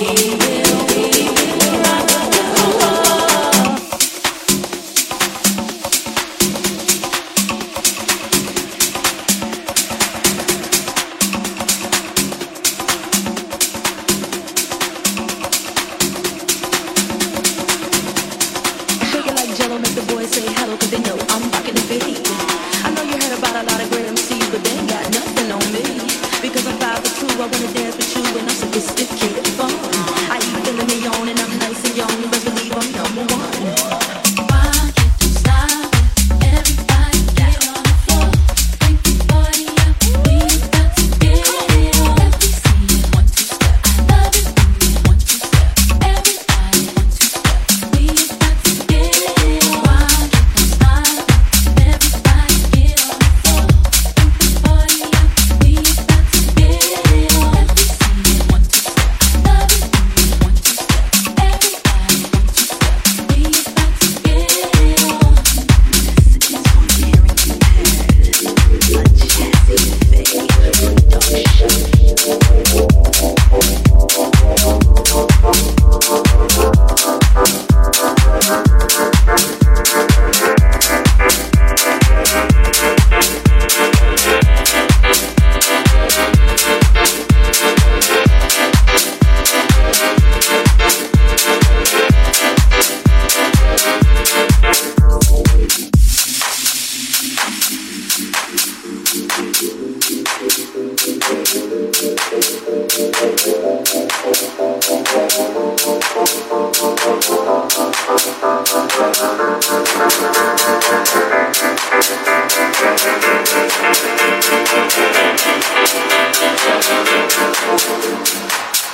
me.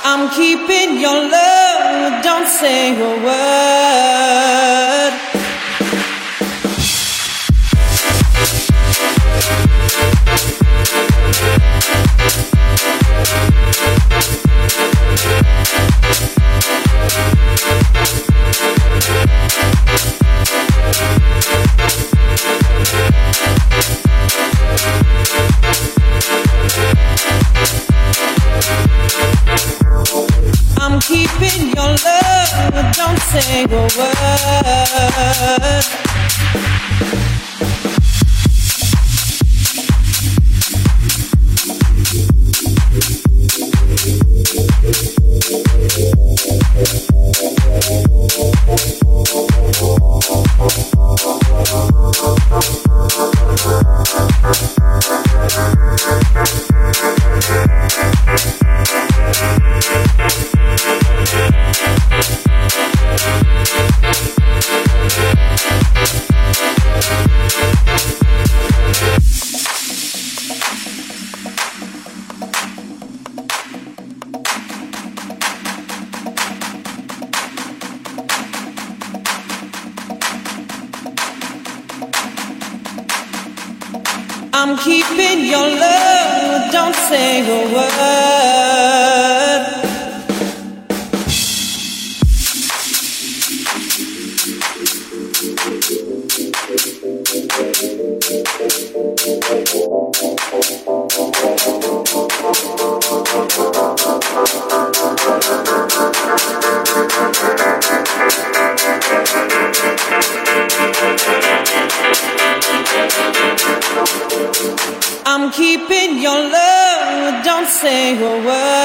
I'm keeping your love, don't say a word. Keeping your love, don't say a word.